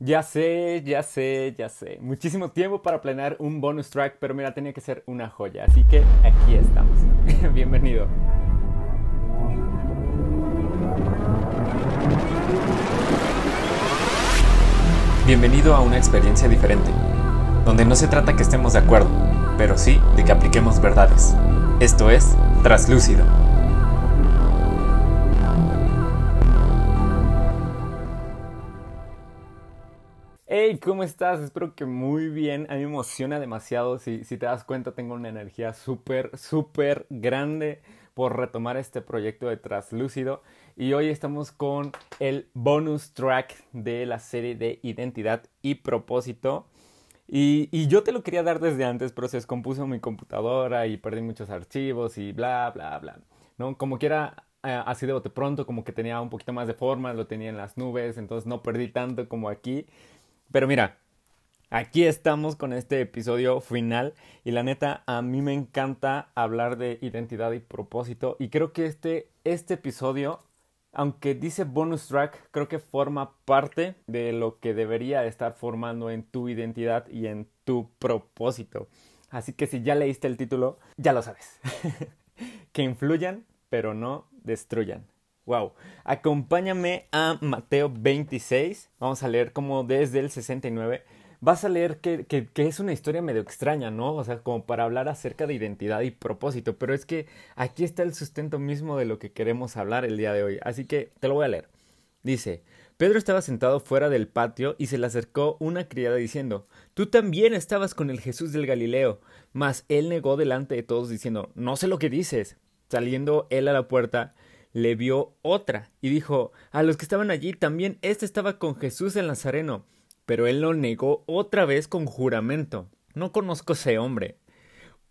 Ya sé, ya sé, ya sé. Muchísimo tiempo para planear un bonus track, pero mira, tenía que ser una joya. Así que aquí estamos. Bienvenido. Bienvenido a una experiencia diferente, donde no se trata que estemos de acuerdo, pero sí de que apliquemos verdades. Esto es Traslúcido. Hey, ¿cómo estás? Espero que muy bien. A mí me emociona demasiado. Si, si te das cuenta, tengo una energía súper, súper grande por retomar este proyecto de Traslúcido. Y hoy estamos con el bonus track de la serie de Identidad y Propósito. Y, y, yo te lo quería dar desde antes, pero se descompuso mi computadora y perdí muchos archivos y bla, bla, bla. ¿no? Como quiera, eh, así de bote pronto, como que tenía un poquito más de forma, lo tenía en las nubes, entonces no perdí tanto como aquí. Pero mira, aquí estamos con este episodio final y la neta a mí me encanta hablar de identidad y propósito y creo que este, este episodio, aunque dice bonus track, creo que forma parte de lo que debería estar formando en tu identidad y en tu propósito. Así que si ya leíste el título, ya lo sabes. que influyan, pero no destruyan. Wow. Acompáñame a Mateo 26. Vamos a leer como desde el 69. Vas a leer que, que, es una historia medio extraña, ¿no? O sea, como para hablar acerca de identidad y propósito. Pero es que aquí está el sustento mismo de lo que queremos hablar el día de hoy. Así que te lo voy a leer. Dice, Pedro estaba sentado fuera del patio y se le acercó una criada diciendo, Tú también estabas con el Jesús del Galileo. Mas él negó delante de todos diciendo, No sé lo que dices. Saliendo él a la puerta, le vio otra y dijo a los que estaban allí también éste estaba con Jesús el Nazareno. Pero él lo negó otra vez con juramento. No conozco ese hombre.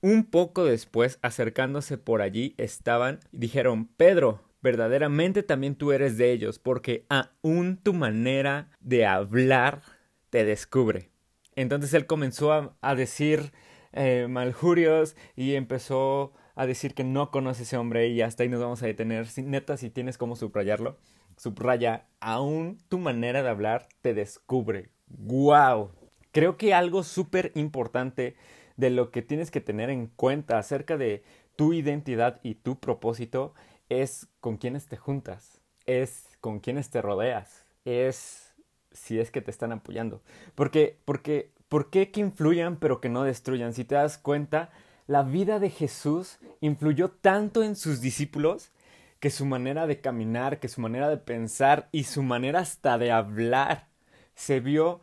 Un poco después, acercándose por allí, estaban y dijeron Pedro, verdaderamente también tú eres de ellos, porque aún tu manera de hablar te descubre. Entonces él comenzó a, decir eh, maljurios y empezó a decir que no conoce ese hombre y hasta ahí nos vamos a detener. neta, si tienes cómo subrayarlo, subraya, aún tu manera de hablar te descubre. ¡Wow! Creo que algo súper importante de lo que tienes que tener en cuenta acerca de tu identidad y tu propósito es con quiénes te juntas, es con quiénes te rodeas, es si es que te están apoyando. Porque, porque, ¿por qué que influyan pero que no destruyan? Si te das cuenta, la vida de Jesús influyó tanto en sus discípulos que su manera de caminar, que su manera de pensar y su manera hasta de hablar se vio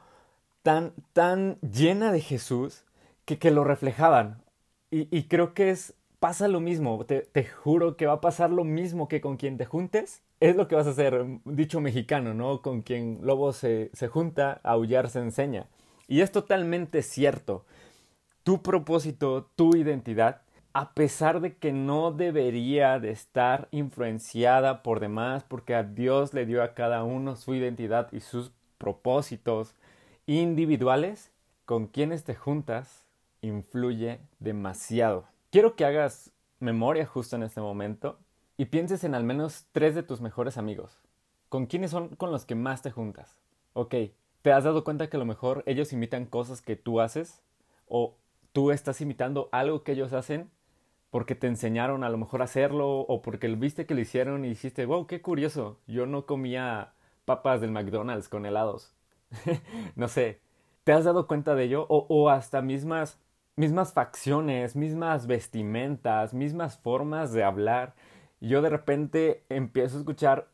tan, tan llena de Jesús que, que lo reflejaban. Y, y, creo que es, pasa lo mismo, te, te, juro que va a pasar lo mismo que con quien te juntes, es lo que vas a hacer, dicho mexicano, ¿no? Con quien lobo se, se junta, aullar se enseña. Y es totalmente cierto tu propósito, tu identidad, a pesar de que no debería de estar influenciada por demás, porque a Dios le dio a cada uno su identidad y sus propósitos individuales, con quienes te juntas influye demasiado. Quiero que hagas memoria justo en este momento y pienses en al menos tres de tus mejores amigos. ¿Con quiénes son con los que más te juntas? Ok, ¿te has dado cuenta que a lo mejor ellos imitan cosas que tú haces? ¿O tú estás imitando algo que ellos hacen porque te enseñaron a lo mejor a hacerlo o porque viste que lo hicieron y dijiste, wow, qué curioso, yo no comía papas del McDonald's con helados. no sé, ¿te has dado cuenta de ello? O, o hasta mismas, mismas facciones, mismas vestimentas, mismas formas de hablar. Yo de repente empiezo a escuchar,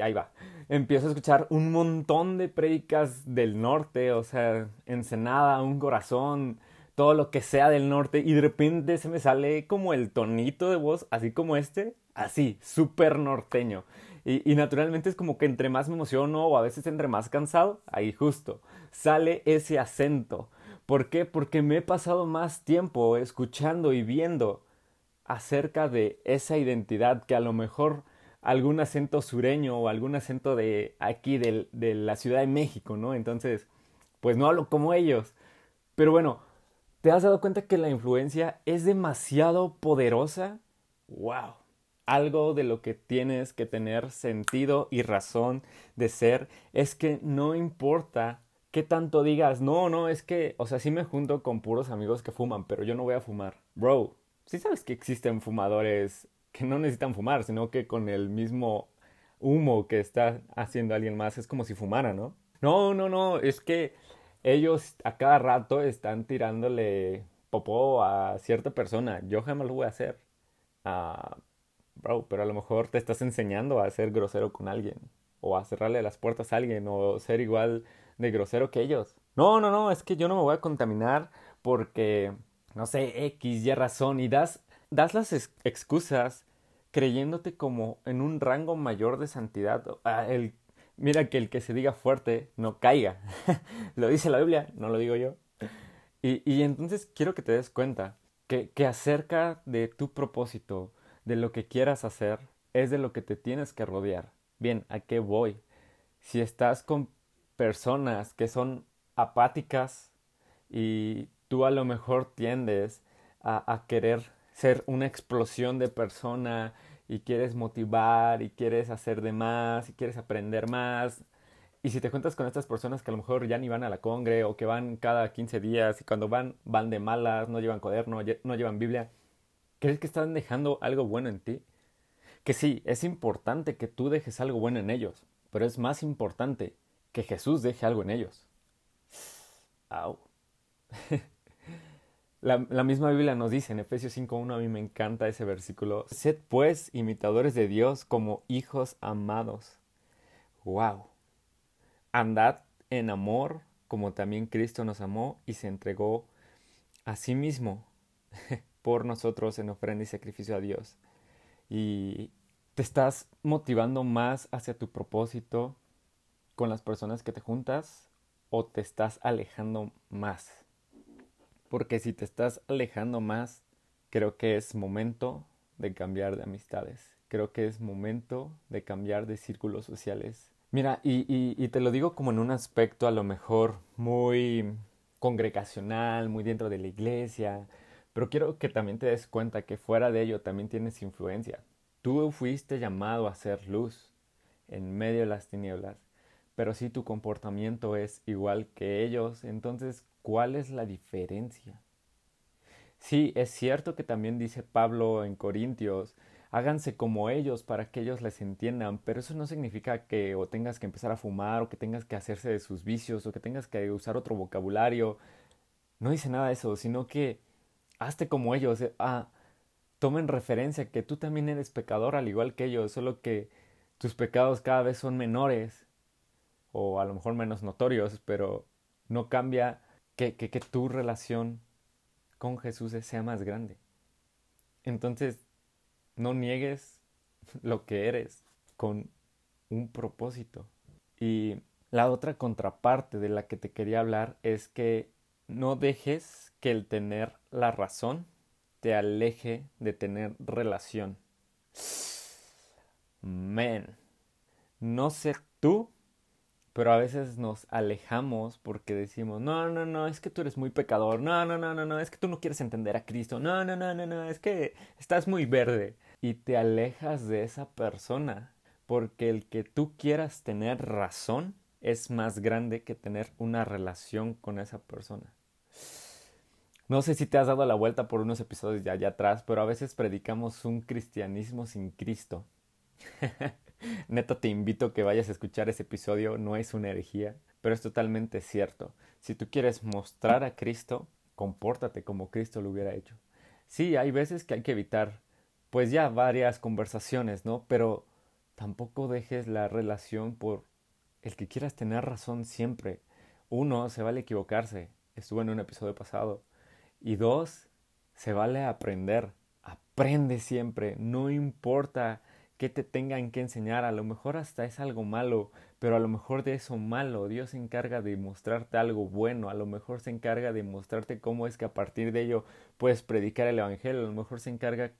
ahí va, empiezo a escuchar un montón de prédicas del norte, o sea, Ensenada, un corazón, todo lo que sea del norte y de repente se me sale como el tonito de voz, así como este, así, súper norteño. Y, y, naturalmente es como que entre más me emociono o a veces entre más cansado, ahí justo, sale ese acento. ¿Por qué? Porque me he pasado más tiempo escuchando y viendo acerca de esa identidad que a lo mejor algún acento sureño o algún acento de aquí, de, de la Ciudad de México, ¿no? Entonces, pues no hablo como ellos. Pero bueno, ¿Te has dado cuenta que la influencia es demasiado poderosa? ¡Wow! Algo de lo que tienes que tener sentido y razón de ser es que no importa ¿qué tanto digas? No, no, es que, o sea, sí me junto con puros amigos que fuman, pero yo no voy a fumar. Bro, sí sabes que existen fumadores que no necesitan fumar, sino que con el mismo humo que está haciendo alguien más es como si fumara, ¿no? No, no, no, es que ellos a cada rato están tirándole popó a cierta persona. Yo jamás lo voy a hacer. Ah, bro, pero a lo mejor te estás enseñando a ser grosero con alguien. O a cerrarle las puertas a alguien. O ser igual de grosero que ellos. No, no, no, es que yo no me voy a contaminar porque, no sé, X, Y razón. Y das, das las excusas creyéndote como en un rango mayor de santidad. Ah, el, mira que el que se diga fuerte no caiga. lo dice la Biblia, no lo digo yo. Y, y entonces quiero que te des cuenta que, que acerca de tu propósito, de lo que quieras hacer, es de lo que te tienes que rodear. Bien, ¿a qué voy? Si estás con personas que son apáticas y tú a lo mejor tiendes a, a querer ser una explosión de persona y quieres motivar y quieres hacer de más y quieres aprender más. Y si te cuentas con estas personas que a lo mejor ya ni van a la congre o que van cada 15 días y cuando van van de malas, no llevan cuaderno, no llevan Biblia, ¿crees que están dejando algo bueno en ti? Que sí, es importante que tú dejes algo bueno en ellos, pero es más importante que Jesús deje algo en ellos. Au. La, misma Biblia nos dice en Efesios 5.1, a mí me encanta ese versículo, sed pues imitadores de Dios como hijos amados. ¡Wow! Andad en amor como también Cristo nos amó y se entregó a sí mismo por nosotros en ofrenda y sacrificio a Dios. Y te estás motivando más hacia tu propósito con las personas que te juntas o te estás alejando más porque si te estás alejando más, creo que es momento de cambiar de amistades. Creo que es momento de cambiar de círculos sociales. Mira, y, y, te lo digo como en un aspecto a lo mejor muy congregacional, muy dentro de la iglesia, pero quiero que también te des cuenta que fuera de ello también tienes influencia. Tú fuiste llamado a ser luz en medio de las tinieblas, pero si tu comportamiento es igual que ellos, entonces ¿Cuál es la diferencia? Sí, es cierto que también dice Pablo en Corintios, háganse como ellos para que ellos les entiendan, pero eso no significa que o tengas que empezar a fumar o que tengas que hacerse de sus vicios o que tengas que usar otro vocabulario. No dice nada de eso, sino que hazte como ellos. Eh, ah, tomen referencia que tú también eres pecador al igual que ellos, solo que tus pecados cada vez son menores o a lo mejor menos notorios, pero no cambia que, que, tu relación con Jesús sea más grande. Entonces, no niegues lo que eres con un propósito. Y la otra contraparte de la que te quería hablar es que no dejes que el tener la razón te aleje de tener relación. Men, no sé tú, pero a veces nos alejamos porque decimos, no, no, no, es que tú eres muy pecador, no, no, no, no, no, es que tú no quieres entender a Cristo, no, no, no, no, no, es que estás muy verde y te alejas de esa persona porque el que tú quieras tener razón es más grande que tener una relación con esa persona. No sé si te has dado la vuelta por unos episodios de allá atrás, pero a veces predicamos un cristianismo sin Cristo. Neta te invito a que vayas a escuchar ese episodio, no es una herejía, pero es totalmente cierto. Si tú quieres mostrar a Cristo, compórtate como Cristo lo hubiera hecho. Sí, hay veces que hay que evitar, pues ya varias conversaciones, ¿no? Pero tampoco dejes la relación por el que quieras tener razón siempre. Uno, se vale equivocarse, estuvo en un episodio pasado. Y dos, se vale aprender. Aprende siempre, no importa que te tengan que enseñar. A lo mejor hasta es algo malo, pero a lo mejor de eso malo Dios se encarga de mostrarte algo bueno. A lo mejor se encarga de mostrarte cómo es que a partir de ello puedes predicar el Evangelio. A lo mejor se encarga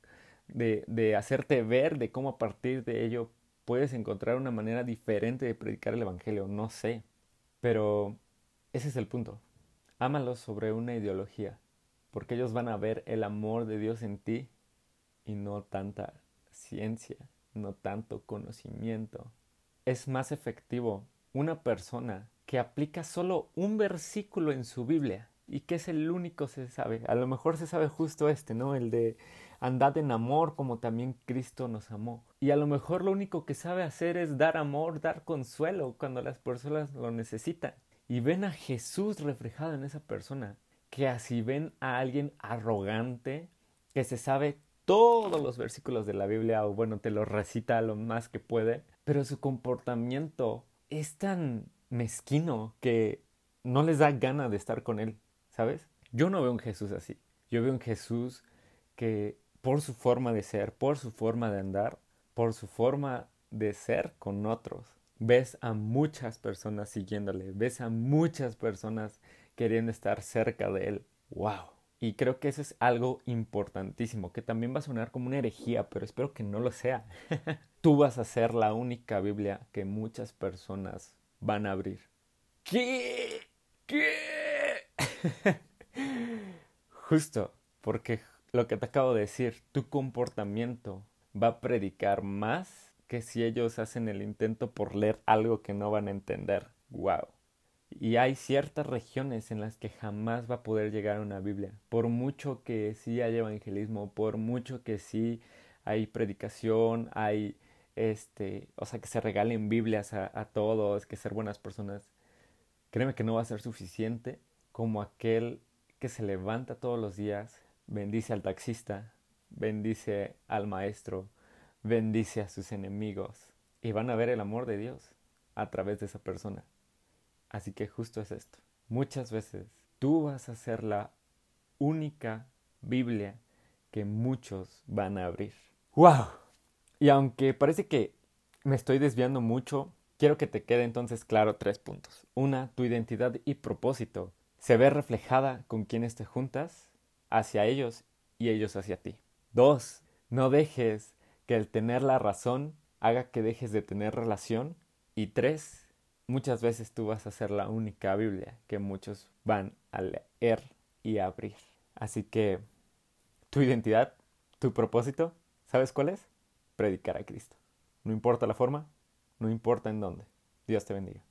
de, de hacerte ver de cómo a partir de ello puedes encontrar una manera diferente de predicar el Evangelio. No sé. Pero ese es el punto. Ámalos sobre una ideología, porque ellos van a ver el amor de Dios en ti y no tanta ciencia no tanto conocimiento. Es más efectivo una persona que aplica solo un versículo en su Biblia y que es el único se sabe. A lo mejor se sabe justo este, ¿no? El de andad en amor como también Cristo nos amó. Y a lo mejor lo único que sabe hacer es dar amor, dar consuelo cuando las personas lo necesitan. Y ven a Jesús reflejado en esa persona. Que así ven a alguien arrogante que se sabe todos los versículos de la Biblia o bueno, te los recita lo más que puede, pero su comportamiento es tan mezquino que no les da gana de estar con él, ¿sabes? Yo no veo un Jesús así. Yo veo un Jesús que por su forma de ser, por su forma de andar, por su forma de ser con otros, ves a muchas personas siguiéndole, ves a muchas personas queriendo estar cerca de él. ¡Wow! Y creo que eso es algo importantísimo, que también va a sonar como una herejía, pero espero que no lo sea. Tú vas a ser la única Biblia que muchas personas van a abrir. ¿Qué? ¿Qué? Justo, porque lo que te acabo de decir, tu comportamiento va a predicar más que si ellos hacen el intento por leer algo que no van a entender. ¡Wow! Y hay ciertas regiones en las que jamás va a poder llegar una Biblia. Por mucho que sí haya evangelismo, por mucho que sí hay predicación, hay este, o sea, que se regalen Biblias a, a todos, que ser buenas personas. Créeme que no va a ser suficiente como aquel que se levanta todos los días, bendice al taxista, bendice al maestro, bendice a sus enemigos y van a ver el amor de Dios a través de esa persona. Así que justo es esto. Muchas veces tú vas a ser la única Biblia que muchos van a abrir. ¡Wow! Y aunque parece que me estoy desviando mucho, quiero que te quede entonces claro tres puntos. Una, tu identidad y propósito se ve reflejada con quienes te juntas hacia ellos y ellos hacia ti. Dos, no dejes que el tener la razón haga que dejes de tener relación. Y tres, muchas veces tú vas a ser la única Biblia que muchos van a leer y a abrir. Así que tu identidad, tu propósito, ¿sabes cuál es? Predicar a Cristo. No importa la forma, no importa en dónde. Dios te bendiga.